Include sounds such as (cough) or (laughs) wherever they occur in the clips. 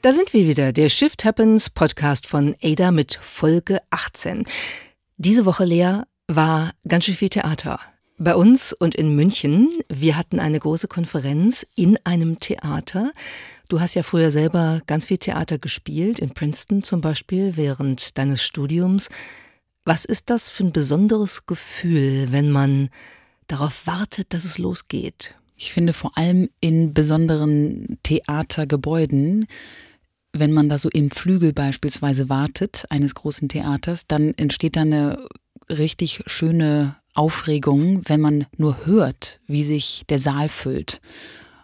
Da sind wir wieder, der Shift Happens Podcast von Ada mit Folge 18. Diese Woche, Lea, war ganz schön viel Theater. Bei uns und in München, wir hatten eine große Konferenz in einem Theater. Du hast ja früher selber ganz viel Theater gespielt, in Princeton zum Beispiel, während deines Studiums. Was ist das für ein besonderes Gefühl, wenn man darauf wartet, dass es losgeht? Ich finde vor allem in besonderen Theatergebäuden, wenn man da so im Flügel beispielsweise wartet, eines großen Theaters, dann entsteht da eine richtig schöne Aufregung, wenn man nur hört, wie sich der Saal füllt.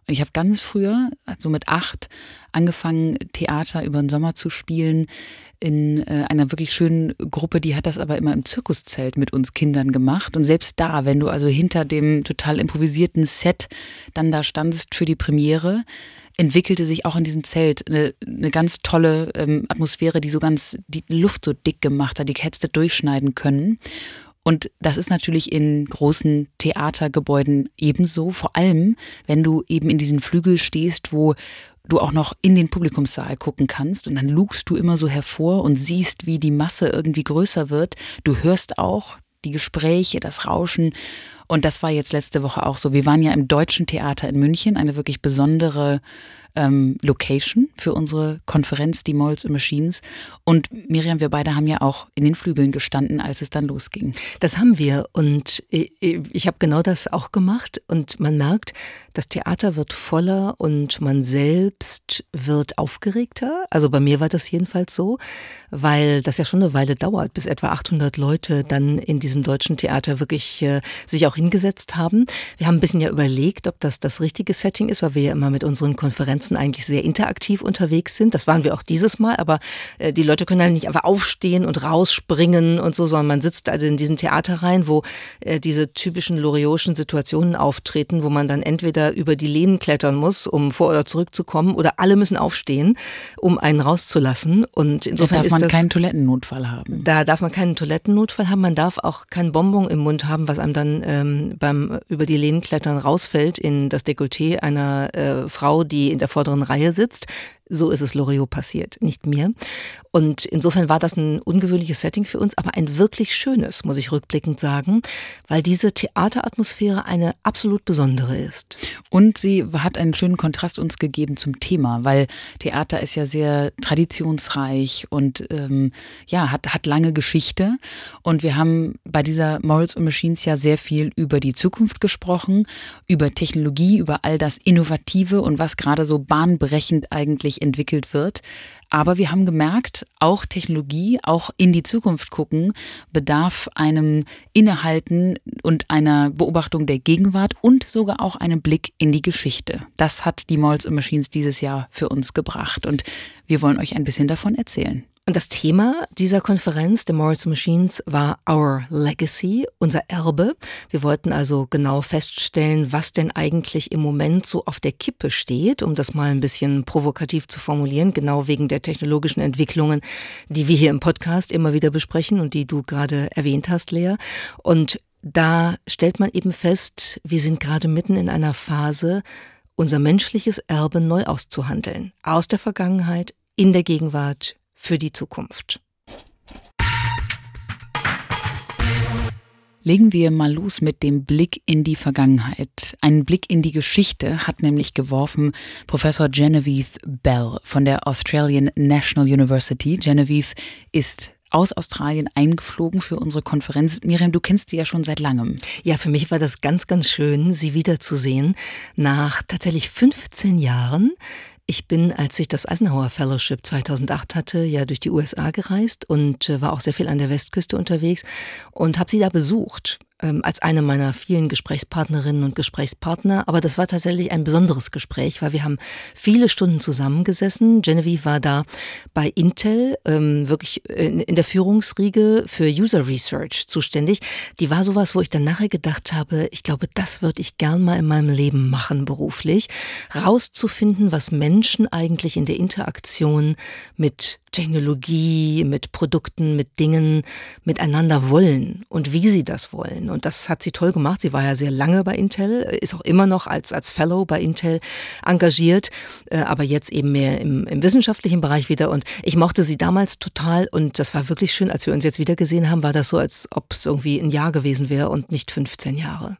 Und ich habe ganz früher, also mit acht, angefangen, Theater über den Sommer zu spielen in äh, einer wirklich schönen Gruppe, die hat das aber immer im Zirkuszelt mit uns Kindern gemacht. Und selbst da, wenn du also hinter dem total improvisierten Set dann da standst für die Premiere, entwickelte sich auch in diesem Zelt eine, eine ganz tolle ähm, Atmosphäre, die so ganz die Luft so dick gemacht hat, die hättest du durchschneiden können. Und das ist natürlich in großen Theatergebäuden ebenso, vor allem wenn du eben in diesen Flügel stehst, wo du auch noch in den Publikumssaal gucken kannst und dann lugst du immer so hervor und siehst, wie die Masse irgendwie größer wird. Du hörst auch die Gespräche, das Rauschen und das war jetzt letzte Woche auch so. Wir waren ja im Deutschen Theater in München, eine wirklich besondere ähm, Location für unsere Konferenz, die Molds and Machines. Und Miriam, wir beide haben ja auch in den Flügeln gestanden, als es dann losging. Das haben wir und ich habe genau das auch gemacht und man merkt, das Theater wird voller und man selbst wird aufgeregter. Also bei mir war das jedenfalls so, weil das ja schon eine Weile dauert, bis etwa 800 Leute dann in diesem deutschen Theater wirklich äh, sich auch hingesetzt haben. Wir haben ein bisschen ja überlegt, ob das das richtige Setting ist, weil wir ja immer mit unseren Konferenzen eigentlich sehr interaktiv unterwegs sind. Das waren wir auch dieses Mal, aber äh, die Leute können halt nicht einfach aufstehen und rausspringen und so, sondern man sitzt also in diesen Theater rein, wo äh, diese typischen loriotischen Situationen auftreten, wo man dann entweder über die Lehnen klettern muss, um vor oder zurückzukommen, oder alle müssen aufstehen, um einen rauszulassen. Und insofern da darf man das, keinen Toilettennotfall haben. Da darf man keinen Toilettennotfall haben. Man darf auch kein Bonbon im Mund haben, was einem dann ähm, beim über die Lehnen klettern rausfällt in das Dekolleté einer äh, Frau, die in der vorderen Reihe sitzt. So ist es Loriot passiert, nicht mir. Und insofern war das ein ungewöhnliches Setting für uns, aber ein wirklich schönes, muss ich rückblickend sagen, weil diese Theateratmosphäre eine absolut besondere ist. Und sie hat einen schönen Kontrast uns gegeben zum Thema, weil Theater ist ja sehr traditionsreich und ähm, ja, hat, hat lange Geschichte. Und wir haben bei dieser Morals und Machines ja sehr viel über die Zukunft gesprochen, über Technologie, über all das Innovative und was gerade so bahnbrechend eigentlich entwickelt wird. Aber wir haben gemerkt, auch Technologie, auch in die Zukunft gucken, bedarf einem Innehalten und einer Beobachtung der Gegenwart und sogar auch einem Blick in die Geschichte. Das hat die Malls and Machines dieses Jahr für uns gebracht und wir wollen euch ein bisschen davon erzählen. Und das Thema dieser Konferenz, The Morals Machines, war Our Legacy, unser Erbe. Wir wollten also genau feststellen, was denn eigentlich im Moment so auf der Kippe steht, um das mal ein bisschen provokativ zu formulieren, genau wegen der technologischen Entwicklungen, die wir hier im Podcast immer wieder besprechen und die du gerade erwähnt hast, Lea. Und da stellt man eben fest, wir sind gerade mitten in einer Phase, unser menschliches Erbe neu auszuhandeln. Aus der Vergangenheit, in der Gegenwart, für die Zukunft. Legen wir mal los mit dem Blick in die Vergangenheit. Einen Blick in die Geschichte hat nämlich geworfen Professor Genevieve Bell von der Australian National University. Genevieve ist aus Australien eingeflogen für unsere Konferenz. Miriam, du kennst sie ja schon seit langem. Ja, für mich war das ganz, ganz schön, sie wiederzusehen. Nach tatsächlich 15 Jahren ich bin, als ich das Eisenhower Fellowship 2008 hatte, ja durch die USA gereist und äh, war auch sehr viel an der Westküste unterwegs und habe sie da besucht ähm, als eine meiner vielen Gesprächspartnerinnen und Gesprächspartner. Aber das war tatsächlich ein besonderes Gespräch, weil wir haben viele Stunden zusammengesessen. Genevieve war da bei Intel, ähm, wirklich in, in der Führungsriege für User Research zuständig. Die war sowas, wo ich dann nachher gedacht habe, ich glaube, das würde ich gern mal in meinem Leben machen beruflich. Rauszufinden, was Menschen eigentlich in der Interaktion mit Technologie, mit Produkten, mit Dingen miteinander wollen und wie sie das wollen Und das hat sie toll gemacht. Sie war ja sehr lange bei Intel, ist auch immer noch als, als Fellow bei Intel engagiert, äh, aber jetzt eben mehr im, im wissenschaftlichen Bereich wieder. Und ich mochte sie damals total und das war wirklich schön, als wir uns jetzt wieder gesehen haben, war das so, als ob es irgendwie ein Jahr gewesen wäre und nicht 15 Jahre.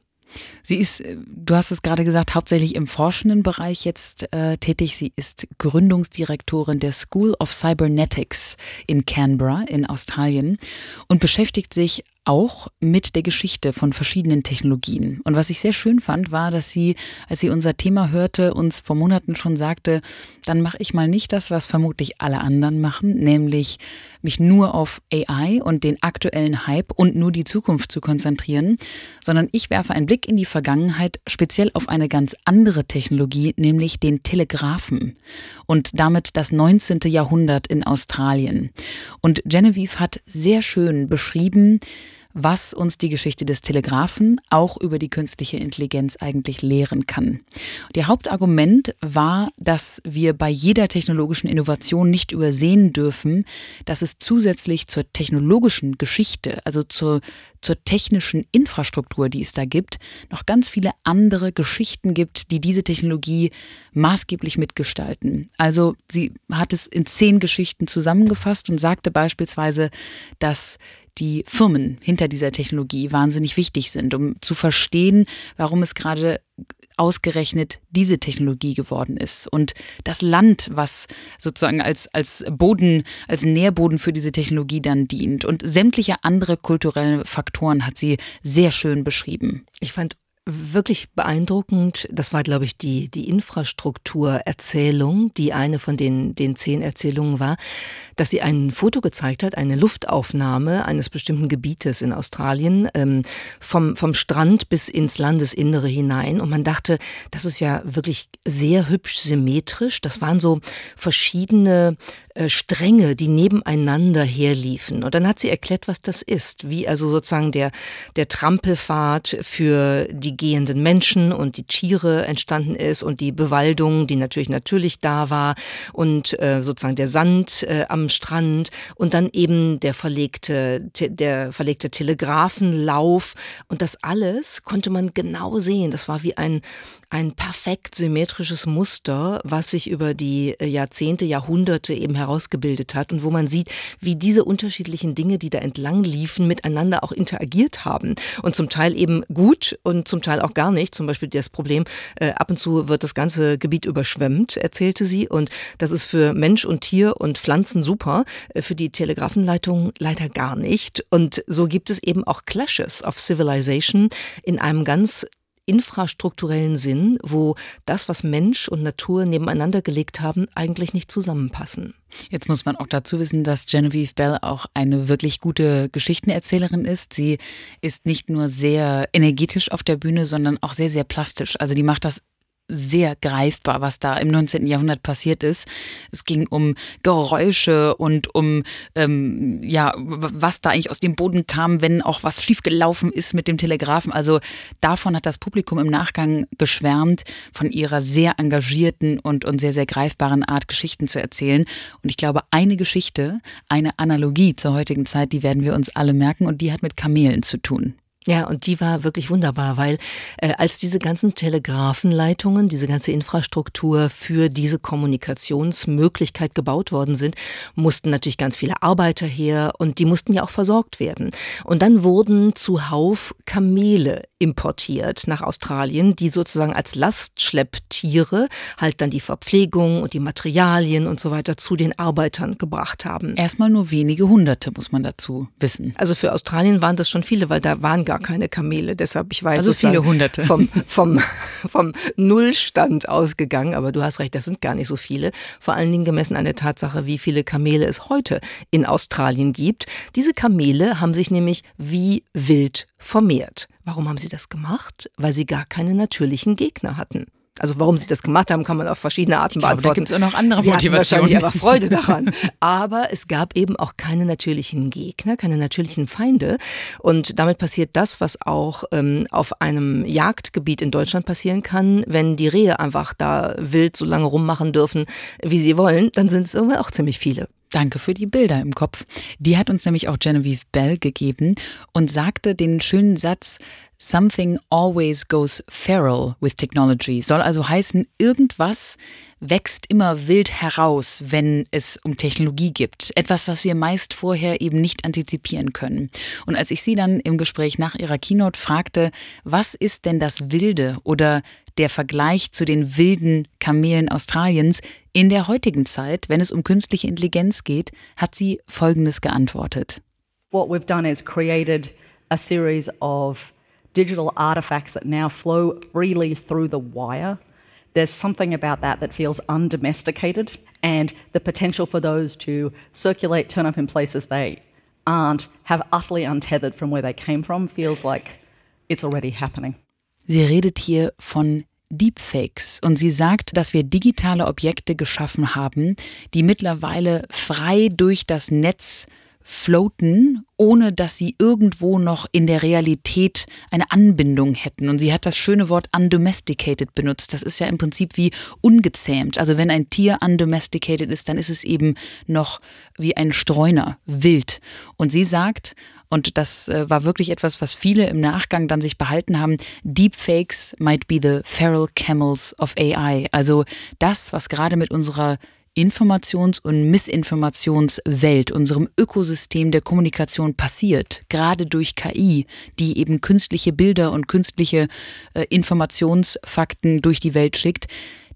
Sie ist, äh, du hast es gerade gesagt, hauptsächlich im forschenden Bereich jetzt äh, tätig. Sie ist Gründungsdirektorin der School of Cybernetics in Canberra in Australien und beschäftigt sich auch mit der Geschichte von verschiedenen Technologien. Und was ich sehr schön fand, war, dass sie, als sie unser Thema hörte, uns vor Monaten schon sagte, dann mache ich mal nicht das, was vermutlich alle anderen machen, nämlich mich nur auf AI und den aktuellen Hype und nur die Zukunft zu konzentrieren, sondern ich werfe einen Blick in die Vergangenheit, speziell auf eine ganz andere Technologie, nämlich den Telegraphen und damit das 19. Jahrhundert in Australien. Und Genevieve hat sehr schön beschrieben, was uns die Geschichte des Telegraphen auch über die künstliche Intelligenz eigentlich lehren kann. Ihr Hauptargument war, dass wir bei jeder technologischen Innovation nicht übersehen dürfen, dass es zusätzlich zur technologischen Geschichte, also zur, zur technischen Infrastruktur, die es da gibt, noch ganz viele andere Geschichten gibt, die diese Technologie maßgeblich mitgestalten. Also sie hat es in zehn Geschichten zusammengefasst und sagte beispielsweise, dass die Firmen hinter dieser Technologie wahnsinnig wichtig sind, um zu verstehen, warum es gerade ausgerechnet diese Technologie geworden ist. Und das Land, was sozusagen als, als Boden, als Nährboden für diese Technologie dann dient. Und sämtliche andere kulturelle Faktoren hat sie sehr schön beschrieben. Ich fand wirklich beeindruckend. Das war, glaube ich, die, die Infrastrukturerzählung, die eine von den, den zehn Erzählungen war, dass sie ein Foto gezeigt hat, eine Luftaufnahme eines bestimmten Gebietes in Australien, ähm, vom, vom Strand bis ins Landesinnere hinein. Und man dachte, das ist ja wirklich sehr hübsch symmetrisch. Das waren so verschiedene äh, Stränge, die nebeneinander herliefen. Und dann hat sie erklärt, was das ist, wie also sozusagen der, der Trampelpfad für die gehenden Menschen und die Tiere entstanden ist und die Bewaldung, die natürlich natürlich da war und äh, sozusagen der Sand äh, am Strand und dann eben der verlegte, der verlegte Telegrafenlauf und das alles konnte man genau sehen. Das war wie ein, ein perfekt symmetrisches Muster, was sich über die äh, Jahrzehnte, Jahrhunderte eben herausgebildet hat und wo man sieht, wie diese unterschiedlichen Dinge, die da entlang liefen, miteinander auch interagiert haben und zum Teil eben gut und zum Teil auch gar nicht. Zum Beispiel das Problem, äh, ab und zu wird das ganze Gebiet überschwemmt, erzählte sie und das ist für Mensch und Tier und Pflanzen super, äh, für die Telegrafenleitung leider gar nicht. Und so gibt es eben auch Clashes of Civilization in einem ganz infrastrukturellen Sinn, wo das, was Mensch und Natur nebeneinander gelegt haben, eigentlich nicht zusammenpassen. Jetzt muss man auch dazu wissen, dass Genevieve Bell auch eine wirklich gute Geschichtenerzählerin ist. Sie ist nicht nur sehr energetisch auf der Bühne, sondern auch sehr, sehr plastisch. Also die macht das sehr greifbar, was da im 19. Jahrhundert passiert ist. Es ging um Geräusche und um, ähm, ja, was da eigentlich aus dem Boden kam, wenn auch was schiefgelaufen ist mit dem Telegrafen. Also davon hat das Publikum im Nachgang geschwärmt, von ihrer sehr engagierten und, und sehr, sehr greifbaren Art, Geschichten zu erzählen. Und ich glaube, eine Geschichte, eine Analogie zur heutigen Zeit, die werden wir uns alle merken und die hat mit Kamelen zu tun. Ja, und die war wirklich wunderbar, weil äh, als diese ganzen Telegrafenleitungen, diese ganze Infrastruktur für diese Kommunikationsmöglichkeit gebaut worden sind, mussten natürlich ganz viele Arbeiter her und die mussten ja auch versorgt werden. Und dann wurden zuhauf Kamele importiert nach Australien, die sozusagen als Lastschlepptiere halt dann die Verpflegung und die Materialien und so weiter zu den Arbeitern gebracht haben. Erstmal nur wenige Hunderte, muss man dazu wissen. Also für Australien waren das schon viele, weil da waren gar keine Kamele. Deshalb, ich war also viele Hunderte. Vom, vom, vom Nullstand ausgegangen. Aber du hast recht, das sind gar nicht so viele. Vor allen Dingen gemessen an der Tatsache, wie viele Kamele es heute in Australien gibt. Diese Kamele haben sich nämlich wie wild vermehrt. Warum haben sie das gemacht? Weil sie gar keine natürlichen Gegner hatten. Also warum sie das gemacht haben, kann man auf verschiedene Arten ich glaube, beantworten. Da gibt es auch noch andere sie Motivationen. wahrscheinlich aber Freude daran. aber es gab eben auch keine natürlichen Gegner, keine natürlichen Feinde. Und damit passiert das, was auch ähm, auf einem Jagdgebiet in Deutschland passieren kann, wenn die Rehe einfach da wild so lange rummachen dürfen, wie sie wollen, dann sind es irgendwann auch ziemlich viele. Danke für die Bilder im Kopf. Die hat uns nämlich auch Genevieve Bell gegeben und sagte den schönen Satz, Something always goes feral with technology. Soll also heißen, irgendwas wächst immer wild heraus, wenn es um Technologie gibt. Etwas, was wir meist vorher eben nicht antizipieren können. Und als ich sie dann im Gespräch nach ihrer Keynote fragte, was ist denn das Wilde oder der Vergleich zu den wilden Kamelen Australiens in der heutigen Zeit, wenn es um künstliche Intelligenz geht, hat sie Folgendes geantwortet. What we've done is created a series of digital artifacts that now flow freely through the wire. There's something about that that feels undomesticated, and the potential for those to circulate, turn up in places they aren't, have utterly untethered from where they came from, feels like it's already happening. Sie redet hier von Deepfakes und sie sagt, dass wir digitale Objekte geschaffen haben, die mittlerweile frei durch das Netz floaten, ohne dass sie irgendwo noch in der Realität eine Anbindung hätten. Und sie hat das schöne Wort undomesticated benutzt. Das ist ja im Prinzip wie ungezähmt. Also wenn ein Tier undomesticated ist, dann ist es eben noch wie ein Streuner, wild. Und sie sagt, und das äh, war wirklich etwas, was viele im Nachgang dann sich behalten haben. Deepfakes might be the feral camels of AI. Also das, was gerade mit unserer Informations- und Missinformationswelt, unserem Ökosystem der Kommunikation passiert, gerade durch KI, die eben künstliche Bilder und künstliche äh, Informationsfakten durch die Welt schickt,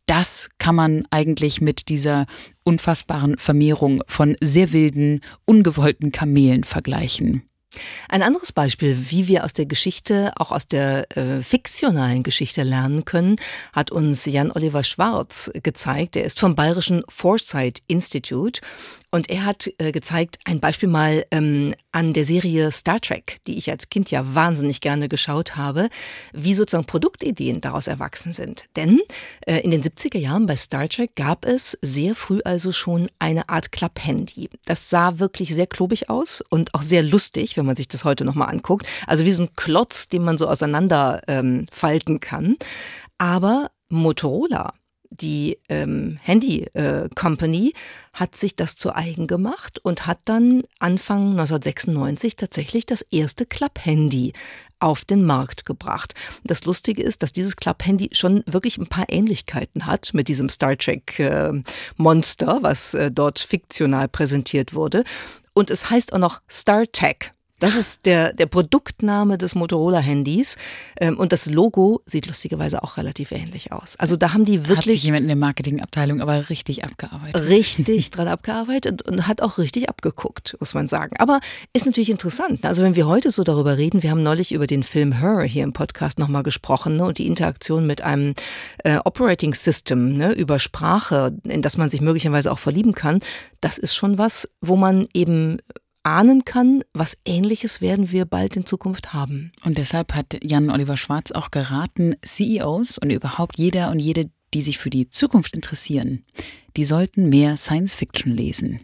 das kann man eigentlich mit dieser unfassbaren Vermehrung von sehr wilden, ungewollten Kamelen vergleichen. Ein anderes Beispiel, wie wir aus der Geschichte, auch aus der äh, fiktionalen Geschichte lernen können, hat uns Jan Oliver Schwarz gezeigt. Er ist vom Bayerischen Foresight Institute und er hat äh, gezeigt, ein Beispiel mal ähm, an der Serie Star Trek, die ich als Kind ja wahnsinnig gerne geschaut habe, wie sozusagen Produktideen daraus erwachsen sind. Denn äh, in den 70er Jahren bei Star Trek gab es sehr früh also schon eine Art Klapphandy. Das sah wirklich sehr klobig aus und auch sehr lustig, wenn man sich das heute nochmal anguckt. Also wie so ein Klotz, den man so auseinander ähm, falten kann. Aber Motorola die ähm, Handy äh, Company hat sich das zu eigen gemacht und hat dann Anfang 1996 tatsächlich das erste Klapp-Handy auf den Markt gebracht. Das Lustige ist, dass dieses Klapp-Handy schon wirklich ein paar Ähnlichkeiten hat mit diesem Star Trek äh, was äh, dort fiktional präsentiert wurde. Und es heißt auch noch Star Tech. Das ist der, der Produktname des Motorola-Handys. Ähm, und das Logo sieht lustigerweise auch relativ ähnlich aus. Also da haben die wirklich. Hat sich jemand in der Marketingabteilung aber richtig abgearbeitet. Richtig (laughs) dran abgearbeitet und, und, hat auch richtig abgeguckt, muss man sagen. Aber ist natürlich interessant. Also wenn wir heute so darüber reden, wir haben neulich über den Film Her hier im Podcast nochmal gesprochen ne, und die Interaktion mit einem äh, Operating System ne, über Sprache, in das man sich möglicherweise auch verlieben kann. Das ist schon was, wo man eben ahnen kann, was Ähnliches werden wir bald in Zukunft haben. Und deshalb hat Jan Oliver Schwarz auch geraten, CEOs und überhaupt jeder und jede, die sich für die Zukunft interessieren, die sollten mehr Science Fiction lesen.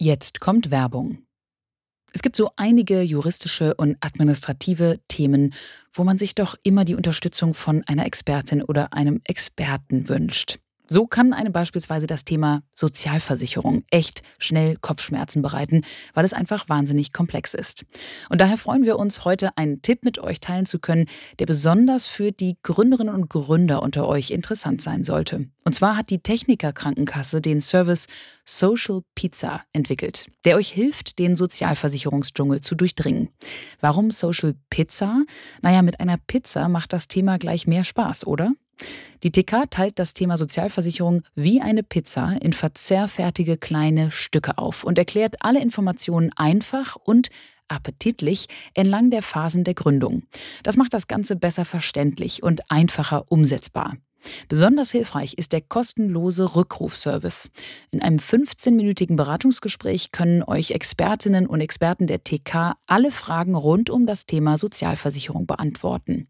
Jetzt kommt Werbung. Es gibt so einige juristische und administrative Themen, wo man sich doch immer die Unterstützung von einer Expertin oder einem Experten wünscht. So kann einem beispielsweise das Thema Sozialversicherung echt schnell Kopfschmerzen bereiten, weil es einfach wahnsinnig komplex ist. Und daher freuen wir uns, heute einen Tipp mit euch teilen zu können, der besonders für die Gründerinnen und Gründer unter euch interessant sein sollte. Und zwar hat die Techniker Krankenkasse den Service Social Pizza entwickelt, der euch hilft, den Sozialversicherungsdschungel zu durchdringen. Warum Social Pizza? Naja, mit einer Pizza macht das Thema gleich mehr Spaß, oder? Die TK teilt das Thema Sozialversicherung wie eine Pizza in verzehrfertige kleine Stücke auf und erklärt alle Informationen einfach und appetitlich entlang der Phasen der Gründung. Das macht das Ganze besser verständlich und einfacher umsetzbar. Besonders hilfreich ist der kostenlose Rückrufservice. In einem 15-minütigen Beratungsgespräch können euch Expertinnen und Experten der TK alle Fragen rund um das Thema Sozialversicherung beantworten.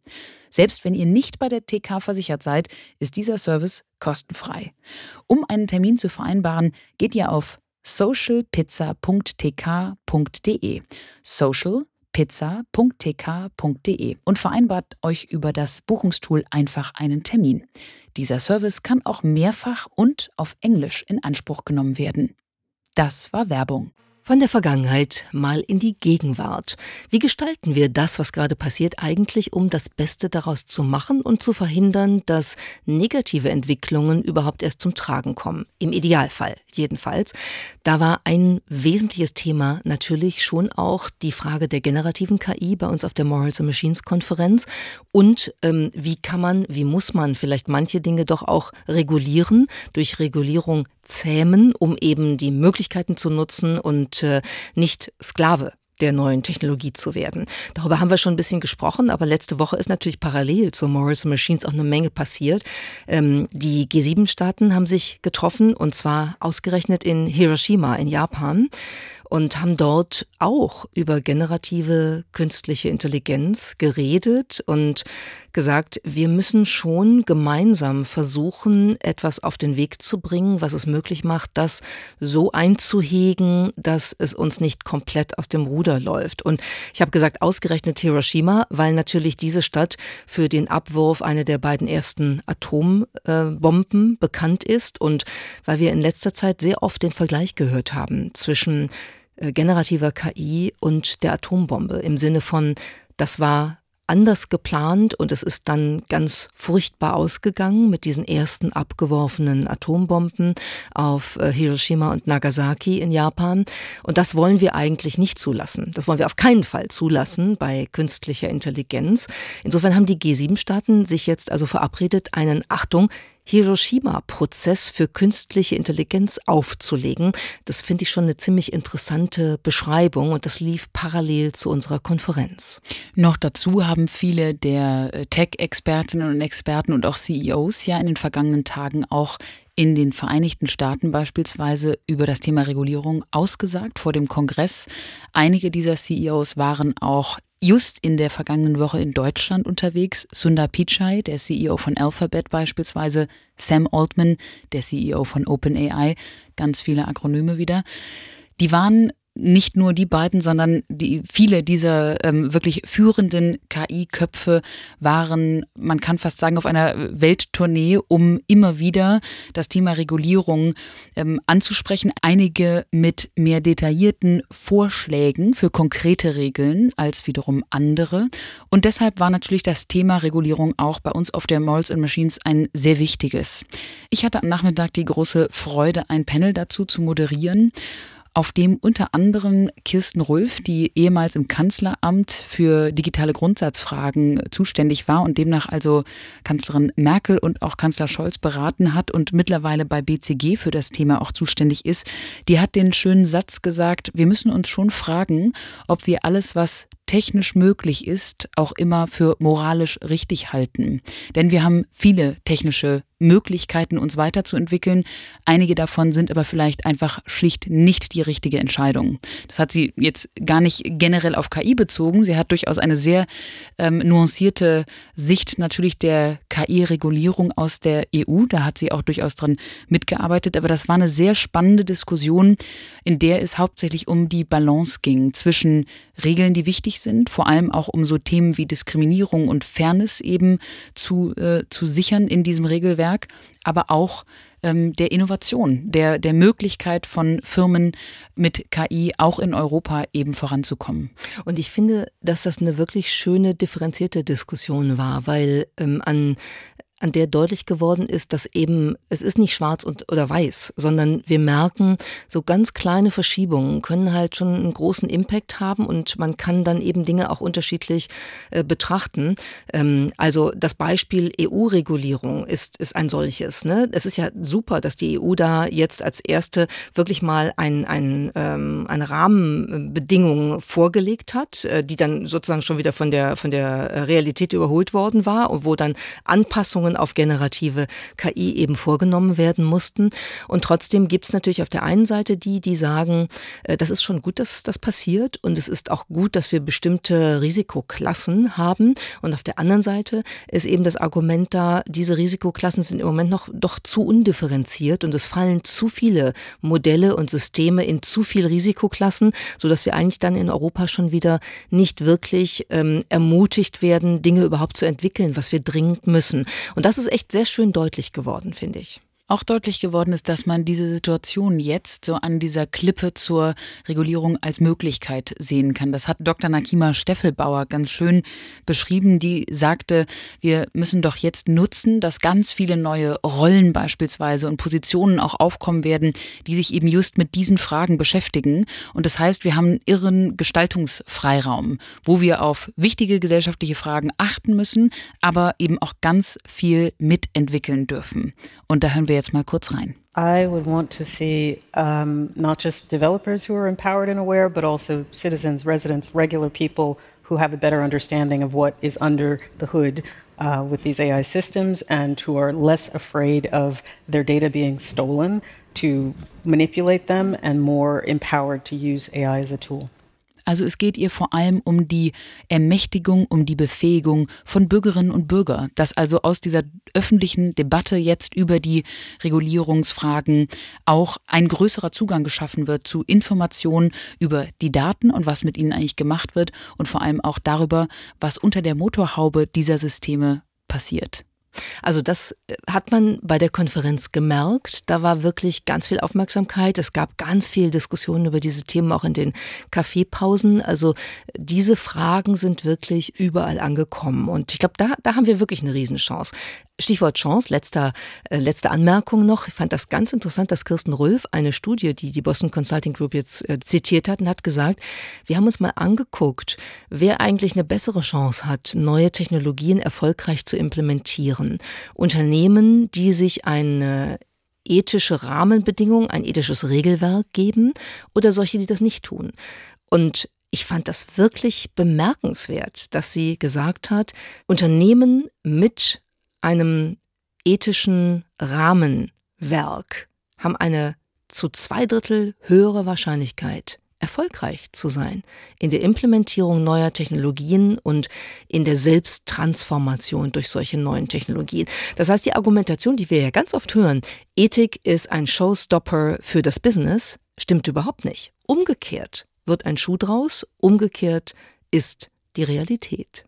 Selbst wenn ihr nicht bei der TK versichert seid, ist dieser Service kostenfrei. Um einen Termin zu vereinbaren, geht ihr auf socialpizza.tk.de. Social pizza.tk.de und vereinbart euch über das Buchungstool einfach einen Termin. Dieser Service kann auch mehrfach und auf Englisch in Anspruch genommen werden. Das war Werbung. Von der Vergangenheit mal in die Gegenwart. Wie gestalten wir das, was gerade passiert, eigentlich, um das Beste daraus zu machen und zu verhindern, dass negative Entwicklungen überhaupt erst zum Tragen kommen? Im Idealfall jedenfalls. Da war ein wesentliches Thema natürlich schon auch die Frage der generativen KI bei uns auf der Morals and Machines Konferenz und ähm, wie kann man, wie muss man vielleicht manche Dinge doch auch regulieren, durch Regulierung zähmen, um eben die Möglichkeiten zu nutzen und äh, nicht Sklave der neuen Technologie zu werden. Darüber haben wir schon ein bisschen gesprochen, aber letzte Woche ist natürlich parallel zu Morris Machines auch eine Menge passiert. Ähm, die G7-Staaten haben sich getroffen und zwar ausgerechnet in Hiroshima in Japan und haben dort auch über generative künstliche Intelligenz geredet und gesagt, wir müssen schon gemeinsam versuchen, etwas auf den Weg zu bringen, was es möglich macht, das so einzuhegen, dass es uns nicht komplett aus dem Ruder läuft. Und ich habe gesagt, ausgerechnet Hiroshima, weil natürlich diese Stadt für den Abwurf einer der beiden ersten Atombomben bekannt ist und weil wir in letzter Zeit sehr oft den Vergleich gehört haben zwischen äh, generativer KI und der Atombombe im Sinne von, das war anders geplant und es ist dann ganz furchtbar ausgegangen mit diesen ersten abgeworfenen Atombomben auf äh, Hiroshima und Nagasaki in Japan. Und das wollen wir eigentlich nicht zulassen. Das wollen wir auf keinen Fall zulassen bei künstlicher Intelligenz. Insofern haben die G7-Staaten sich jetzt also verabredet, einen Achtung, Hiroshima-Prozess für künstliche Intelligenz aufzulegen. Das finde ich schon eine ziemlich interessante Beschreibung und das lief parallel zu unserer Konferenz. Noch dazu haben viele der äh, Tech-Expertinnen und Experten und auch CEOs ja in den vergangenen Tagen auch in den Vereinigten Staaten beispielsweise über das Thema Regulierung ausgesagt vor dem Kongress. Einige dieser CEOs waren auch just in der vergangenen Woche in Deutschland unterwegs. Sundar Pichai, der CEO von Alphabet beispielsweise, Sam Altman, der CEO von OpenAI, ganz viele Akronyme wieder. Die waren nicht nur die beiden, sondern die, viele dieser ähm, wirklich führenden KI-Köpfe waren, man kann fast sagen, auf einer Welttournee, um immer wieder das Thema Regulierung ähm, anzusprechen. Einige mit mehr detaillierten Vorschlägen für konkrete Regeln als wiederum andere. Und deshalb war natürlich das Thema Regulierung auch bei uns auf der Morals and Machines ein sehr wichtiges. Ich hatte am Nachmittag die große Freude, ein Panel dazu zu moderieren auf dem unter anderem Kirsten Rulf, die ehemals im Kanzleramt für digitale Grundsatzfragen zuständig war und demnach also Kanzlerin Merkel und auch Kanzler Scholz beraten hat und mittlerweile bei BCG für das Thema auch zuständig ist, die hat den schönen Satz gesagt, wir müssen uns schon fragen, ob wir alles, was technisch möglich ist, auch immer für moralisch richtig halten. Denn wir haben viele technische Möglichkeiten, uns weiterzuentwickeln. Einige davon sind aber vielleicht einfach schlicht nicht die richtige Entscheidung. Das hat sie jetzt gar nicht generell auf KI bezogen. Sie hat durchaus eine sehr ähm, nuancierte Sicht natürlich der KI-Regulierung aus der EU. Da hat sie auch durchaus dran mitgearbeitet. Aber das war eine sehr spannende Diskussion, in der es hauptsächlich um die Balance ging zwischen Regeln, die wichtig sind, vor allem auch um so Themen wie Diskriminierung und Fairness eben zu, äh, zu sichern in diesem Regelwerk, aber auch ähm, der Innovation, der, der Möglichkeit von Firmen mit KI auch in Europa eben voranzukommen. Und ich finde, dass das eine wirklich schöne, differenzierte Diskussion war, weil ähm, an an der deutlich geworden ist, dass eben es ist nicht schwarz und oder weiß, sondern wir merken, so ganz kleine Verschiebungen können halt schon einen großen Impact haben und man kann dann eben Dinge auch unterschiedlich äh, betrachten. Ähm, also das Beispiel EU-Regulierung ist ist ein solches. Ne? Es ist ja super, dass die EU da jetzt als erste wirklich mal ein, ein, ähm, eine Rahmenbedingung vorgelegt hat, äh, die dann sozusagen schon wieder von der von der Realität überholt worden war und wo dann Anpassungen Anpassungen auf generative KI eben vorgenommen werden mussten. Und trotzdem gibt es natürlich auf der einen Seite die, die sagen, äh, das ist schon gut, dass das passiert und es ist auch gut, dass wir bestimmte Risikoklassen haben. Und auf der anderen Seite ist eben das Argument da, diese Risikoklassen sind im Moment noch doch zu undifferenziert und es fallen zu viele Modelle und Systeme in zu viel Risikoklassen, sodass wir eigentlich dann in Europa schon wieder nicht wirklich ähm, ermutigt werden, Dinge überhaupt zu entwickeln, was wir dringend müssen. Und das ist echt sehr schön deutlich geworden, finde ich auch deutlich geworden ist, dass man diese Situation jetzt so an dieser Klippe zur Regulierung als Möglichkeit sehen kann. Das hat Dr. Nakima Steffelbauer ganz schön beschrieben. Die sagte, wir müssen doch jetzt nutzen, dass ganz viele neue Rollen beispielsweise und Positionen auch aufkommen werden, die sich eben just mit diesen Fragen beschäftigen. Und das heißt, wir haben einen irren Gestaltungsfreiraum, wo wir auf wichtige gesellschaftliche Fragen achten müssen, aber eben auch ganz viel mitentwickeln dürfen. Und da hören wir jetzt mal kurz rein. I would want to see um, not just developers who are empowered and aware, but also citizens, residents, regular people who have a better understanding of what is under the hood uh, with these AI systems and who are less afraid of their data being stolen to manipulate them and more empowered to use AI as a tool. Also es geht ihr vor allem um die Ermächtigung, um die Befähigung von Bürgerinnen und Bürgern, dass also aus dieser öffentlichen Debatte jetzt über die Regulierungsfragen auch ein größerer Zugang geschaffen wird zu Informationen über die Daten und was mit ihnen eigentlich gemacht wird und vor allem auch darüber, was unter der Motorhaube dieser Systeme passiert. Also das äh, hat man bei der Konferenz gemerkt. Da war wirklich ganz viel Aufmerksamkeit. Es gab ganz viel Diskussionen über diese Themen auch in den Kaffeepausen. Also diese Fragen sind wirklich überall angekommen. Und ich glaube, da, da haben wir wirklich eine Riesenchance. Stichwort Chance, letzter, äh, letzte Anmerkung noch. Ich fand das ganz interessant, dass Kirsten Rülf eine Studie, die die Boston Consulting Group jetzt äh, zitiert hat, und hat gesagt, wir haben uns mal angeguckt, wer eigentlich eine bessere Chance hat, neue Technologien erfolgreich zu implementieren. Unternehmen, die sich eine ethische Rahmenbedingung, ein ethisches Regelwerk geben oder solche, die das nicht tun. Und ich fand das wirklich bemerkenswert, dass sie gesagt hat, Unternehmen mit einem ethischen Rahmenwerk haben eine zu zwei Drittel höhere Wahrscheinlichkeit, erfolgreich zu sein in der Implementierung neuer Technologien und in der Selbsttransformation durch solche neuen Technologien. Das heißt, die Argumentation, die wir ja ganz oft hören, Ethik ist ein Showstopper für das Business, stimmt überhaupt nicht. Umgekehrt wird ein Schuh draus, umgekehrt ist die Realität.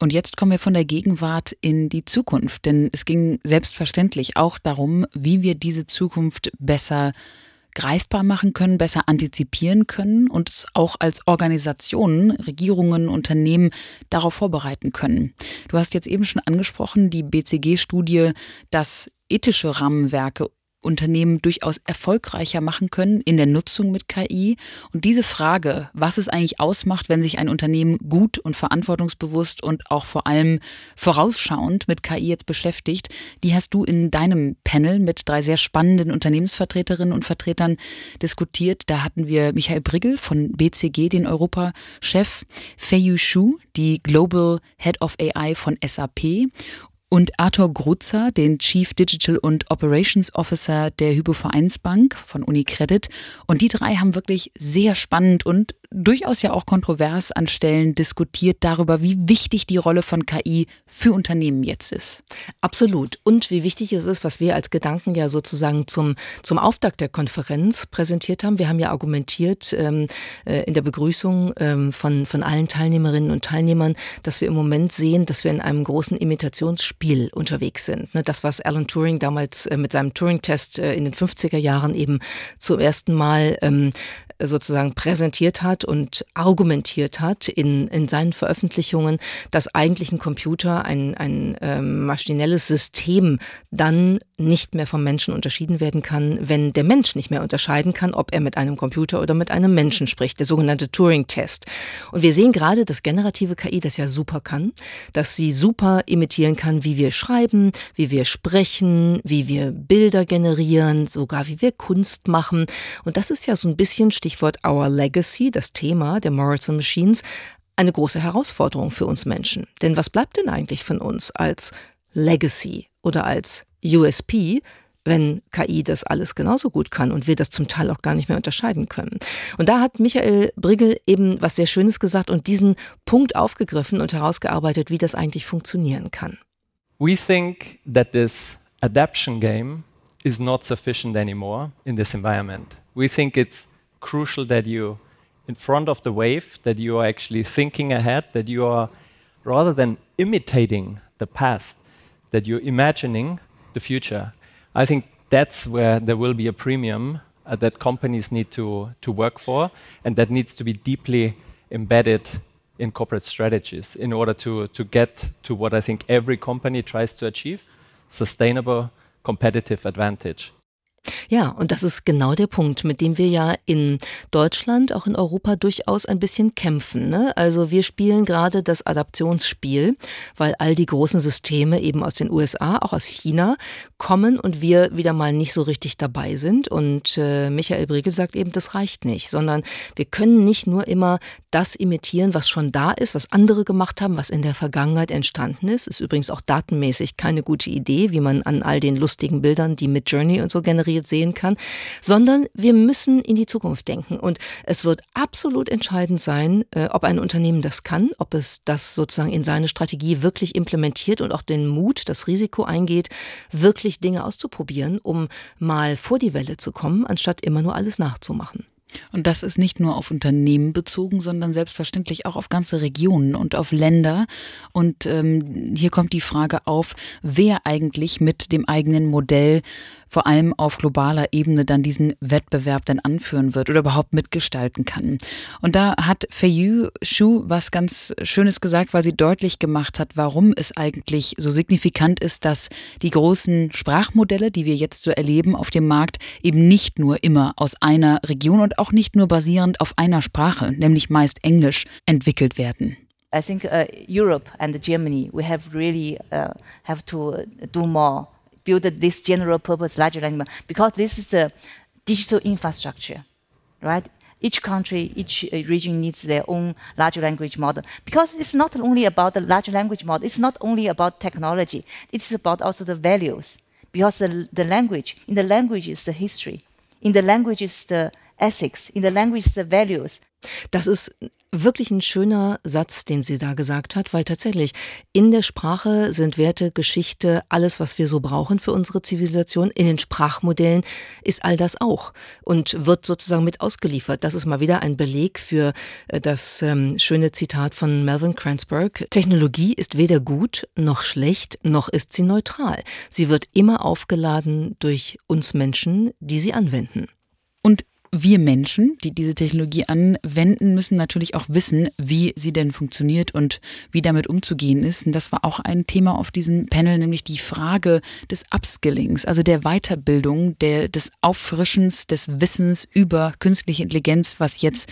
Und jetzt kommen wir von der Gegenwart in die Zukunft, denn es ging selbstverständlich auch darum, wie wir diese Zukunft besser greifbar machen können, besser antizipieren können und auch als Organisationen, Regierungen, Unternehmen darauf vorbereiten können. Du hast jetzt eben schon angesprochen, die BCG-Studie, dass ethische Rahmenwerke Unternehmen durchaus erfolgreicher machen können in der Nutzung mit KI. Und diese Frage, was es eigentlich ausmacht, wenn sich ein Unternehmen gut und verantwortungsbewusst und auch vor allem vorausschauend mit KI jetzt beschäftigt, die hast du in deinem Panel mit drei sehr spannenden Unternehmensvertreterinnen und Vertretern diskutiert. Da hatten wir Michael Brigel von BCG, den Europachef, Feiyu Shu, die Global Head of AI von SAP und Arthur Grutzer, den Chief Digital und Operations Officer der Hypo Vereinsbank von UniCredit. Und die drei haben wirklich sehr spannend und durchaus ja auch kontrovers an Stellen diskutiert darüber, wie wichtig die Rolle von KI für Unternehmen jetzt ist. Absolut. Und wie wichtig es ist, was wir als Gedanken ja sozusagen zum, zum Auftakt der Konferenz präsentiert haben. Wir haben ja argumentiert ähm, äh, in der Begrüßung ähm, von, von allen Teilnehmerinnen und Teilnehmern, dass wir im Moment sehen, dass wir in einem großen Imitationsspiel unterwegs sind. Ne? Das, was Alan Turing damals äh, mit seinem Turing-Test äh, in den 50er Jahren eben zum ersten Mal ähm, sozusagen präsentiert hat und argumentiert hat in, in seinen Veröffentlichungen, dass eigentlich ein Computer, ein, ein ähm, maschinelles System dann nicht mehr vom Menschen unterschieden werden kann, wenn der Mensch nicht mehr unterscheiden kann, ob er mit einem Computer oder mit einem Menschen spricht, der sogenannte Turing-Test. Und wir sehen gerade, dass generative KI das ja super kann, dass sie super imitieren kann, wie wir schreiben, wie wir sprechen, wie wir Bilder generieren, sogar wie wir Kunst machen. Und das ist ja so ein bisschen Stichwort Our Legacy, das Thema der Morals and Machines, eine große Herausforderung für uns Menschen. Denn was bleibt denn eigentlich von uns als Legacy oder als USP, wenn KI das alles genauso gut kann und wir das zum Teil auch gar nicht mehr unterscheiden können. Und da hat Michael Brigel eben was sehr Schönes gesagt und diesen Punkt aufgegriffen und herausgearbeitet, wie das eigentlich funktionieren kann. We think that this adaption game is not sufficient anymore in this environment. We think it's crucial that you in front of the wave, that you are actually thinking ahead, that you are rather than imitating the past, that you're imagining the future. I think that's where there will be a premium uh, that companies need to, to work for, and that needs to be deeply embedded in corporate strategies in order to, to get to what I think every company tries to achieve sustainable competitive advantage. Ja, und das ist genau der Punkt, mit dem wir ja in Deutschland, auch in Europa durchaus ein bisschen kämpfen. Ne? Also wir spielen gerade das Adaptionsspiel, weil all die großen Systeme eben aus den USA, auch aus China kommen und wir wieder mal nicht so richtig dabei sind. Und äh, Michael Briegel sagt eben, das reicht nicht, sondern wir können nicht nur immer das imitieren, was schon da ist, was andere gemacht haben, was in der Vergangenheit entstanden ist. Ist übrigens auch datenmäßig keine gute Idee, wie man an all den lustigen Bildern, die mit Journey und so generiert jetzt sehen kann, sondern wir müssen in die Zukunft denken. Und es wird absolut entscheidend sein, äh, ob ein Unternehmen das kann, ob es das sozusagen in seine Strategie wirklich implementiert und auch den Mut, das Risiko eingeht, wirklich Dinge auszuprobieren, um mal vor die Welle zu kommen, anstatt immer nur alles nachzumachen. Und das ist nicht nur auf Unternehmen bezogen, sondern selbstverständlich auch auf ganze Regionen und auf Länder. Und ähm, hier kommt die Frage auf, wer eigentlich mit dem eigenen Modell vor allem auf globaler Ebene dann diesen Wettbewerb dann anführen wird oder überhaupt mitgestalten kann. Und da hat Feiyu Shu was ganz Schönes gesagt, weil sie deutlich gemacht hat, warum es eigentlich so signifikant ist, dass die großen Sprachmodelle, die wir jetzt so erleben auf dem Markt, eben nicht nur immer aus einer Region und auch nicht nur basierend auf einer Sprache, nämlich meist Englisch, entwickelt werden. I think uh, Europe and Germany, we have really uh, have to do more build this general purpose large language because this is a digital infrastructure, right? Each country, each uh, region needs their own large language model because it's not only about the large language model. It's not only about technology. It's about also the values because the, the language in the language is the history, in the language is the ethics, in the language is the values. Das ist wirklich ein schöner Satz, den sie da gesagt hat, weil tatsächlich in der Sprache sind Werte, Geschichte, alles, was wir so brauchen für unsere Zivilisation. In den Sprachmodellen ist all das auch und wird sozusagen mit ausgeliefert. Das ist mal wieder ein Beleg für äh, das ähm, schöne Zitat von Melvin Kranzberg. Technologie ist weder gut noch schlecht, noch ist sie neutral. Sie wird immer aufgeladen durch uns Menschen, die sie anwenden. Wir Menschen, die diese Technologie anwenden, müssen natürlich auch wissen, wie sie denn funktioniert und wie damit umzugehen ist. Und das war auch ein Thema auf diesem Panel, nämlich die Frage des Upskillings, also der Weiterbildung, der, des Auffrischens des Wissens über künstliche Intelligenz, was jetzt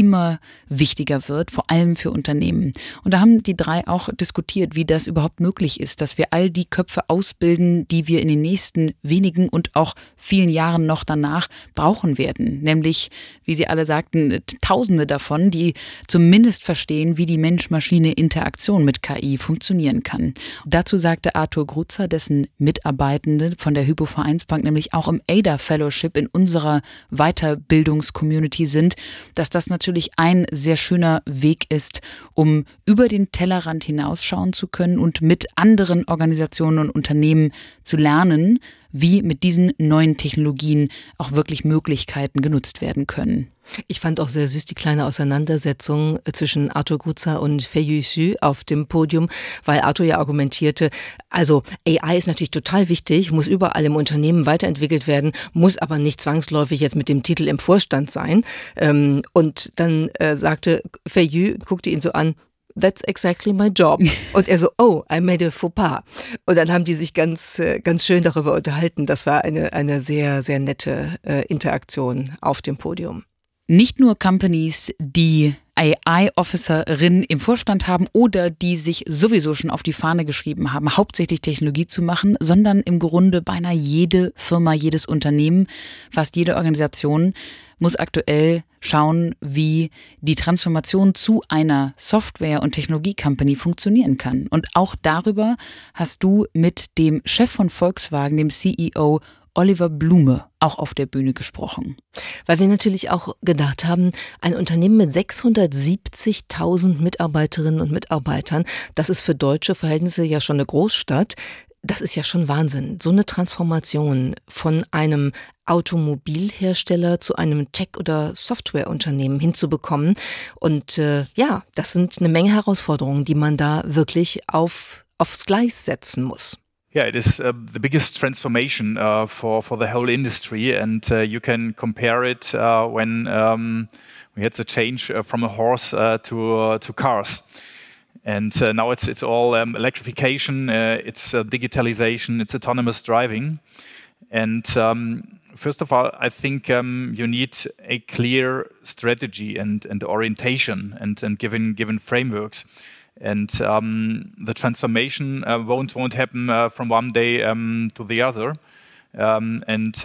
immer wichtiger wird, vor allem für Unternehmen. Und da haben die drei auch diskutiert, wie das überhaupt möglich ist, dass wir all die Köpfe ausbilden, die wir in den nächsten wenigen und auch vielen Jahren noch danach brauchen werden. Nämlich, wie sie alle sagten, Tausende davon, die zumindest verstehen, wie die Mensch-Maschine-Interaktion mit KI funktionieren kann. Dazu sagte Arthur Gruzer, dessen Mitarbeitende von der Hypo Vereinsbank nämlich auch im ADA Fellowship in unserer Weiterbildungscommunity sind, dass das natürlich natürlich ein sehr schöner Weg ist, um über den Tellerrand hinausschauen zu können und mit anderen Organisationen und Unternehmen zu lernen, wie mit diesen neuen Technologien auch wirklich Möglichkeiten genutzt werden können. Ich fand auch sehr süß die kleine Auseinandersetzung äh, zwischen Arthur Gruzer und Fei Yuxu auf dem Podium, weil Arthur ja argumentierte, also AI ist natürlich total wichtig, muss überall im Unternehmen weiterentwickelt werden, muss aber nicht zwangsläufig jetzt mit dem Titel im Vorstand sein. Ähm, und dann äh, sagte Fei Yu, guckte ihn so an, that's exactly my job. (laughs) Und er so, oh, I made a faux pas. Und dann haben die sich ganz, äh, ganz schön darüber unterhalten. Das war eine, eine sehr, sehr nette Interaktion auf dem Podium. Nicht nur Companies, die AI-Officerin im Vorstand haben oder die sich sowieso schon auf die Fahne geschrieben haben, hauptsächlich Technologie zu machen, sondern im Grunde beinahe jede Firma, jedes Unternehmen, fast jede Organisation muss aktuell schauen, wie die Transformation zu einer Software- und Technologie-Company funktionieren kann. Und auch darüber hast du mit dem Chef von Volkswagen, dem CEO Oliver Blume auch auf der Bühne gesprochen. Weil wir natürlich auch gedacht haben, ein Unternehmen mit 670.000 Mitarbeiterinnen und Mitarbeitern, das ist für deutsche Verhältnisse ja schon eine Großstadt. Das ist ja schon Wahnsinn. So eine Transformation von einem Automobilhersteller zu einem Tech- oder Softwareunternehmen hinzubekommen. Und äh, ja, das sind eine Menge Herausforderungen, die man da wirklich auf, aufs Gleis setzen muss. Yeah, it is uh, the biggest transformation uh, for for the whole industry, and uh, you can compare it uh, when um, we had the change uh, from a horse uh, to to cars, and now it's it's all um, electrification, it's digitalization, it's autonomous driving, and um, first of all, I think um, you need a clear strategy and and orientation and and given given frameworks and um, the transformation uh, won't won't happen uh, from one day um, to the other. Um, and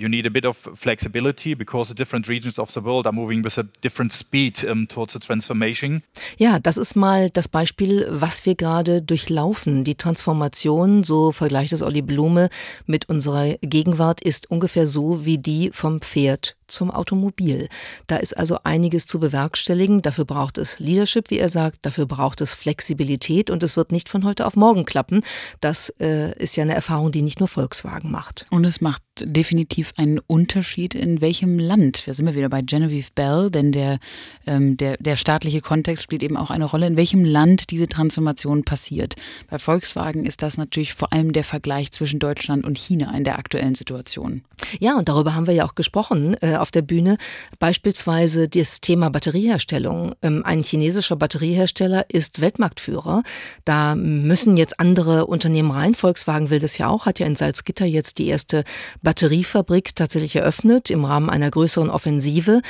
you need a bit of flexibility because the different regions of the world are moving with a different speed towards the transformation. Ja, das ist mal das Beispiel, was wir gerade durchlaufen. Die Transformation, so vergleicht es Olli Blume mit unserer Gegenwart, ist ungefähr so wie die vom Pferd zum Automobil. Da ist also einiges zu bewerkstelligen. Dafür braucht es Leadership, wie er sagt. Dafür braucht es Flexibilität und es wird nicht von heute auf morgen klappen. Das äh, ist ja eine Erfahrung, die nicht nur Volkswagen macht. Und es macht definitiv einen Unterschied, in welchem Land. Da sind wir wieder bei Genevieve Bell, denn der, ähm, der, der staatliche Kontext spielt eben auch eine Rolle, in welchem Land diese Transformation passiert. Bei Volkswagen ist das natürlich vor allem der Vergleich zwischen Deutschland und China in der aktuellen Situation. Ja, und darüber haben wir ja auch gesprochen äh, auf der Bühne. Beispielsweise das Thema Batterieherstellung. Ähm, ein chinesischer Batteriehersteller ist Weltmarktführer. Da müssen jetzt andere Unternehmen rein. Volkswagen will das ja auch, hat ja in Salzgitter jetzt die erste Batteriefabrik tatsächlich eröffnet im Rahmen einer größeren Offensive.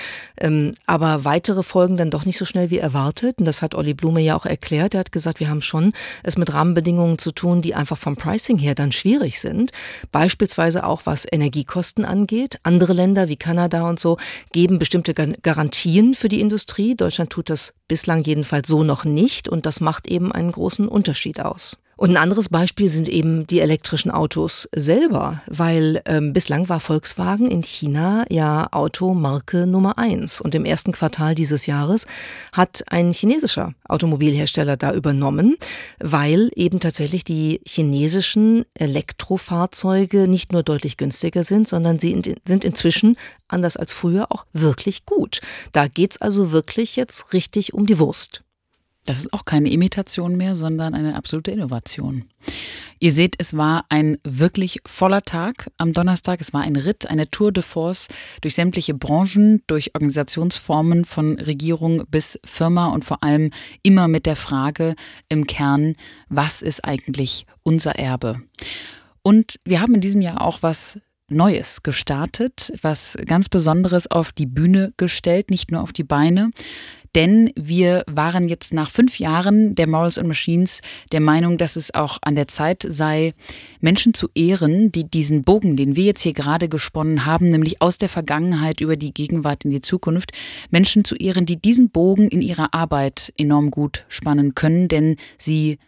Ähm, aber weitere folgen dann doch nicht so schnell wie erwartet. Und das hat Olli Blume ja auch erklärt. Er hat gesagt, wir haben schon es mit Rahmenbedingungen zu tun, die einfach vom Pricing her dann schwierig sind. Beispielsweise auch was Energiekosten angeht. Andere Länder wie Kanada und so geben bestimmte Garantien für die Industrie. Deutschland tut das bislang jedenfalls so noch nicht. Und das macht eben einen großen Unterschied aus. Und ein anderes Beispiel sind eben die elektrischen Autos selber, weil ähm, bislang war Volkswagen in China ja Automarke Nummer eins. Und im ersten Quartal dieses Jahres hat ein chinesischer Automobilhersteller da übernommen, weil eben tatsächlich die chinesischen Elektrofahrzeuge nicht nur deutlich günstiger sind, sondern sie sind inzwischen, anders als früher, auch wirklich gut. Da geht's also wirklich jetzt richtig um die Wurst. Das ist auch keine Imitation mehr, sondern eine absolute Innovation. Ihr seht, es war ein wirklich voller Tag am Donnerstag. Es war ein Ritt, eine Tour de Force durch sämtliche Branchen, durch Organisationsformen von Regierung bis Firma und vor allem immer mit der Frage im Kern, was ist eigentlich unser Erbe? Und wir haben in diesem Jahr auch was Neues gestartet, was ganz Besonderes auf die Bühne gestellt, nicht nur auf die Beine. Denn wir waren jetzt nach fünf Jahren der Morals and Machines der Meinung, dass es auch an der Zeit sei, Menschen zu ehren, die diesen Bogen, den wir jetzt hier gerade gesponnen haben, nämlich aus der Vergangenheit über die Gegenwart in die Zukunft, Menschen zu ehren, die diesen Bogen in ihrer Arbeit enorm gut spannen können, denn sie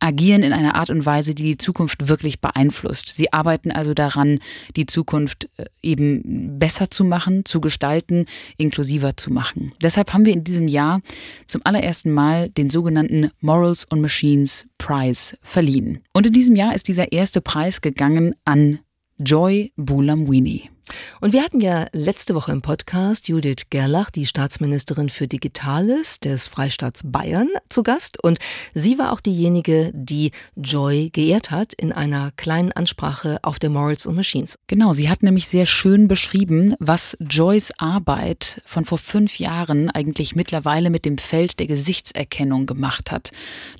agieren in einer Art und Weise, die die Zukunft wirklich beeinflusst. Sie arbeiten also daran, die Zukunft äh, eben besser zu machen, zu gestalten, inklusiver zu machen. Deshalb haben wir in diesem Jahr zum allerersten Mal den sogenannten Morals on Machines Prize verliehen. Und in diesem Jahr ist dieser erste Preis gegangen an Joy Bulamwini. Und wir hatten ja letzte Woche im Podcast Judith Gerlach, die Staatsministerin für Digitales des Freistaats Bayern, zu Gast. Und sie war auch diejenige, die Joy geehrt hat in einer kleinen Ansprache auf der Morals and Machines. Genau, sie hat nämlich sehr schön beschrieben, was Joys Arbeit von vor fünf Jahren eigentlich mittlerweile mit dem Feld der Gesichtserkennung gemacht hat.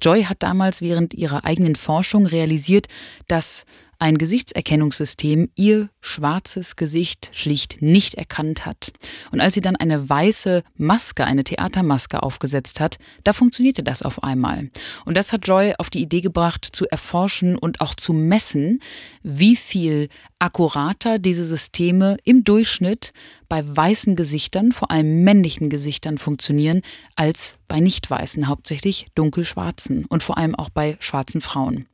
Joy hat damals während ihrer eigenen Forschung realisiert, dass ein Gesichtserkennungssystem ihr schwarzes Gesicht schlicht nicht erkannt hat. Und als sie dann eine weiße Maske, eine Theatermaske aufgesetzt hat, da funktionierte das auf einmal. Und das hat Joy auf die Idee gebracht, zu erforschen und auch zu messen, wie viel akkurater diese Systeme im Durchschnitt bei weißen Gesichtern, vor allem männlichen Gesichtern funktionieren, als bei nicht weißen, hauptsächlich dunkelschwarzen und vor allem auch bei schwarzen Frauen.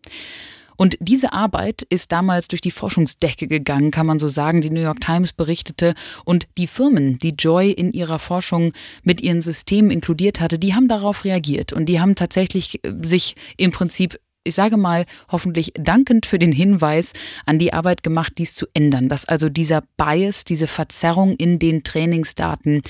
Und diese Arbeit ist damals durch die Forschungsdecke gegangen, kann man so sagen. Die New York Times berichtete. Und die Firmen, die Joy in ihrer Forschung mit ihren Systemen inkludiert hatte, die haben darauf reagiert. Und die haben tatsächlich äh, sich im Prinzip ich sage mal, hoffentlich dankend für den Hinweis an die Arbeit gemacht, dies zu ändern, dass also dieser Bias, diese Verzerrung in den Trainingsdaten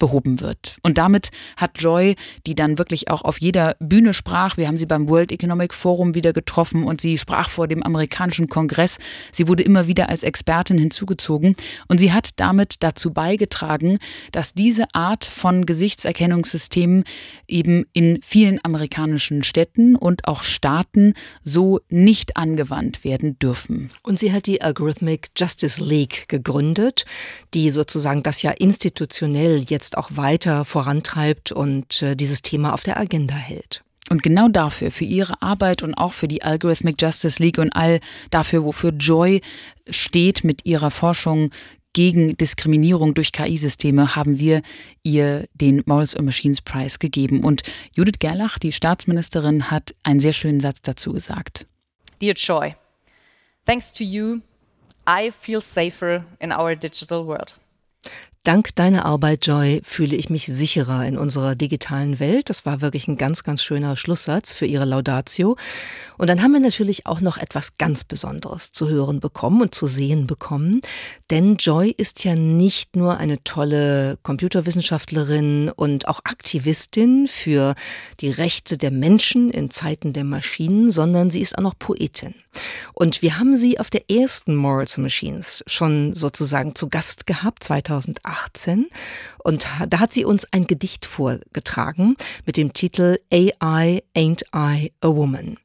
behoben wird. Und damit hat Joy, die dann wirklich auch auf jeder Bühne sprach, wir haben sie beim World Economic Forum wieder getroffen und sie sprach vor dem amerikanischen Kongress. Sie wurde immer wieder als Expertin hinzugezogen und sie hat damit dazu beigetragen, dass diese Art von Gesichtserkennungssystemen eben in vielen amerikanischen Städten und auch Staaten so nicht angewandt werden dürfen. Und sie hat die Algorithmic Justice League gegründet, die sozusagen das ja institutionell jetzt jetzt auch weiter vorantreibt und äh, dieses Thema auf der Agenda hält. Und genau dafür, für ihre Arbeit und auch für die Algorithmic Justice League und all dafür, wofür Joy steht mit ihrer Forschung gegen Diskriminierung durch KI-Systeme, haben wir ihr den Morals and Machines Prize gegeben. Und Judith Gerlach, die Staatsministerin, hat einen sehr schönen Satz dazu gesagt. Dear Joy, thanks to you, I feel safer in our digital world. Dank deiner Arbeit, Joy, fühle ich mich sicherer in unserer digitalen Welt. Das war wirklich ein ganz, ganz schöner Schlusssatz für ihre Laudatio. Und dann haben wir natürlich auch noch etwas ganz Besonderes zu hören bekommen und zu sehen bekommen. Denn Joy ist ja nicht nur eine tolle Computerwissenschaftlerin und auch Aktivistin für die Rechte der Menschen in Zeiten der Maschinen, sondern sie ist auch noch Poetin. Und wir haben sie auf der ersten Morals Machines schon sozusagen zu Gast gehabt, 2018. Und da hat sie uns ein Gedicht vorgetragen mit dem Titel AI Ain't I a Woman.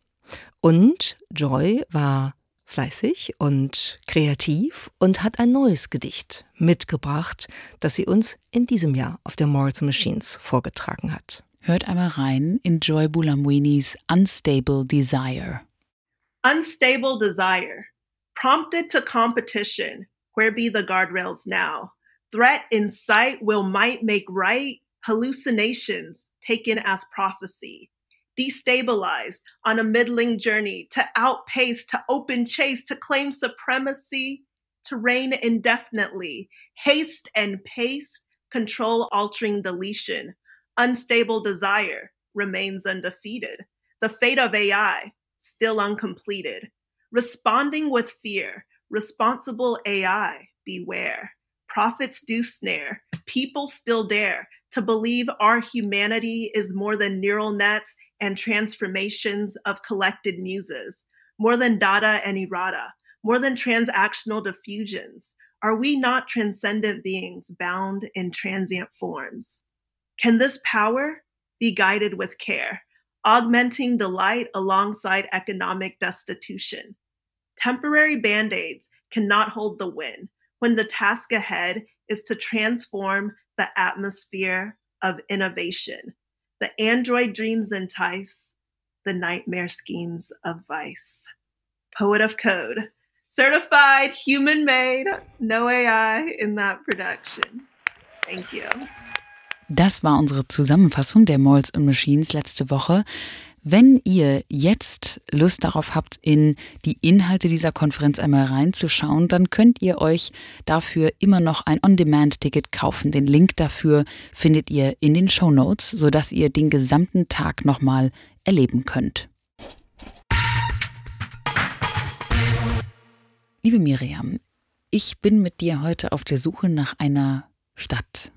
Und Joy war fleißig und kreativ und hat ein neues Gedicht mitgebracht, das sie uns in diesem Jahr auf der Morals Machines vorgetragen hat. Hört einmal rein in Joy Bulamwinis Unstable Desire. Unstable desire, prompted to competition, where be the guardrails now? Threat in sight will might make right, hallucinations taken as prophecy. Destabilized on a middling journey to outpace, to open chase, to claim supremacy, to reign indefinitely, haste and pace, control altering deletion. Unstable desire remains undefeated. The fate of AI, still uncompleted. Responding with fear, responsible AI, beware. Prophets do snare, people still dare to believe our humanity is more than neural nets and transformations of collected muses. more than data and errata, more than transactional diffusions? Are we not transcendent beings bound in transient forms? Can this power be guided with care, augmenting delight alongside economic destitution? Temporary band aids cannot hold the win when the task ahead is to transform the atmosphere of innovation. The android dreams entice, the nightmare schemes of vice. Poet of code, certified, human made, no AI in that production. Thank you. Das war unsere Zusammenfassung der Malls und Machines letzte Woche. Wenn ihr jetzt Lust darauf habt, in die Inhalte dieser Konferenz einmal reinzuschauen, dann könnt ihr euch dafür immer noch ein On-Demand-Ticket kaufen. Den Link dafür findet ihr in den Show Notes, sodass ihr den gesamten Tag nochmal erleben könnt. Liebe Miriam, ich bin mit dir heute auf der Suche nach einer Stadt.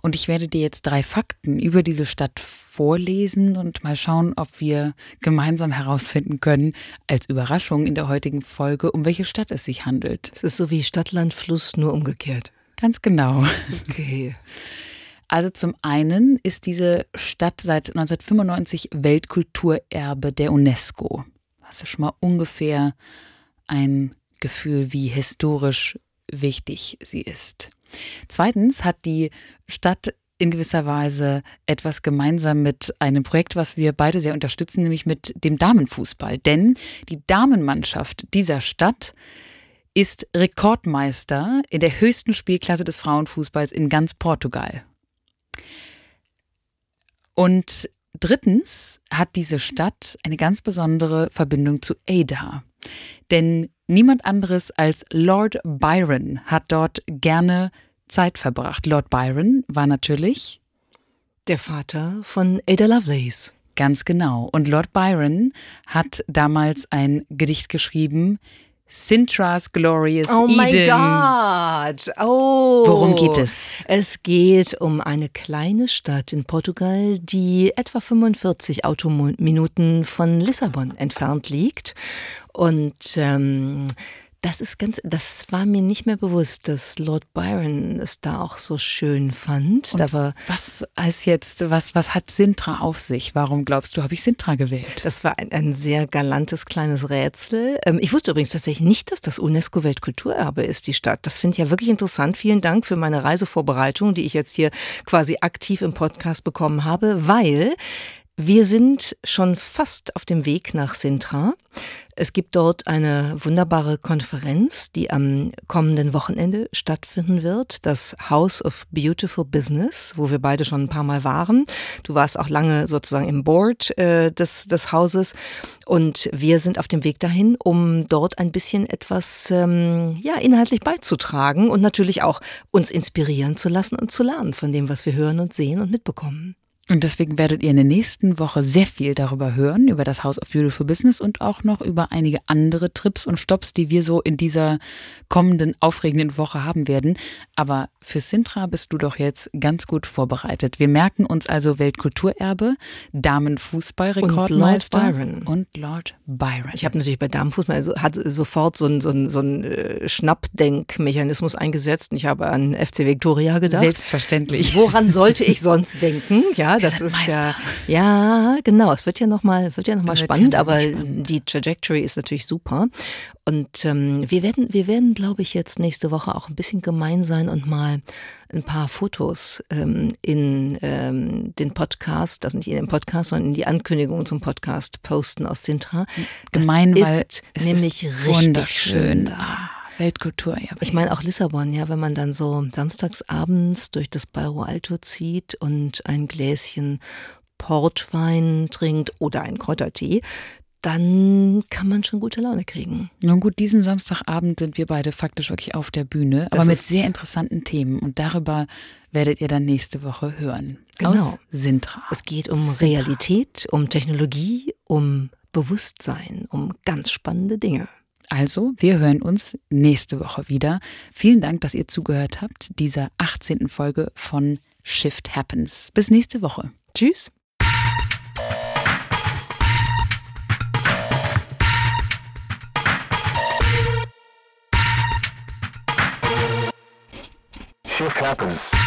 Und ich werde dir jetzt drei Fakten über diese Stadt vorlesen und mal schauen, ob wir gemeinsam herausfinden können, als Überraschung in der heutigen Folge, um welche Stadt es sich handelt. Es ist so wie Stadt, Land, Fluss, nur umgekehrt. Ganz genau. Okay. Also zum einen ist diese Stadt seit 1995 Weltkulturerbe der UNESCO. Hast du schon mal ungefähr ein Gefühl, wie historisch wichtig sie ist. Zweitens hat die Stadt in gewisser Weise etwas gemeinsam mit einem Projekt, was wir beide sehr unterstützen, nämlich mit dem Damenfußball. Denn die Damenmannschaft dieser Stadt ist Rekordmeister in der höchsten Spielklasse des Frauenfußballs in ganz Portugal. Und drittens hat diese Stadt eine ganz besondere Verbindung zu Ada. Denn niemand anderes als Lord Byron hat dort gerne Zeit verbracht. Lord Byron war natürlich der Vater von Ada Lovelace. Ganz genau. Und Lord Byron hat damals ein Gedicht geschrieben, Sintra's Glorious oh Eden. Oh mein Gott. Oh. Worum geht es? Es geht um eine kleine Stadt in Portugal, die etwa 45 Autominuten von Lissabon entfernt liegt. Und ähm, das ist ganz, das war mir nicht mehr bewusst, dass Lord Byron es da auch so schön fand. da war was als jetzt, was, was hat Sintra auf sich? Warum glaubst du, habe ich Sintra gewählt? Das war ein, ein sehr galantes kleines Rätsel. Ähm, ich wusste übrigens tatsächlich nicht, dass das UNESCO-Weltkulturerbe ist, die Stadt. Das finde ich ja wirklich interessant. Vielen Dank für meine Reisevorbereitung, die ich jetzt hier quasi aktiv im Podcast bekommen habe, weil wir sind schon fast auf dem Weg nach Sintra. Es gibt dort eine wunderbare Konferenz, die am kommenden Wochenende stattfinden wird. Das House of Beautiful Business, wo wir beide schon ein paar Mal waren. Du warst auch lange sozusagen im Board äh, des, des Hauses. Und wir sind auf dem Weg dahin, um dort ein bisschen etwas ähm, ja, inhaltlich beizutragen und natürlich auch uns inspirieren zu lassen und zu lernen von dem, was wir hören und sehen und mitbekommen. Und deswegen werdet ihr in der nächsten Woche sehr viel darüber hören, über das House of Beautiful Business und auch noch über einige andere Trips und Stops, die wir so in dieser kommenden aufregenden Woche haben werden. Aber für Sintra bist du doch jetzt ganz gut vorbereitet. Wir merken uns also Weltkulturerbe, Damenfußballrekordmeister und Lord Byron. Und Lord Byron. Ich habe natürlich bei Damenfußball also hat sofort so einen so ein, so ein äh, Schnappdenkmechanismus eingesetzt. Und ich habe an FC Victoria gedacht. Selbstverständlich. Woran sollte ich sonst denken? Ja, das ist Meister. ja, ja, genau. Es wird ja nochmal, wird ja noch mal spannend, ja noch aber spannend. die Trajectory ist natürlich super. Und ähm, wir werden, wir werden, glaube ich, jetzt nächste Woche auch ein bisschen gemein sein und mal ein paar Fotos ähm, in ähm, den Podcast, also nicht in den Podcast, sondern in die Ankündigung zum Podcast posten aus Sintra. Das Gemein, ist nämlich ist richtig schön da. Weltkultur, ja. Ich meine auch Lissabon, ja, wenn man dann so samstags abends durch das Bairro Alto zieht und ein Gläschen Portwein trinkt oder einen Kräutertee, dann kann man schon gute Laune kriegen. Nun gut, diesen Samstagabend sind wir beide faktisch wirklich auf der Bühne, das aber mit sehr interessanten Themen und darüber werdet ihr dann nächste Woche hören. Genau. Aus Sintra. Es geht um Sintra. Realität, um Technologie, um Bewusstsein, um ganz spannende Dinge. Also, wir hören uns nächste Woche wieder. Vielen Dank, dass ihr zugehört habt, dieser 18. Folge von Shift Happens. Bis nächste Woche. Tschüss. Shift Happens.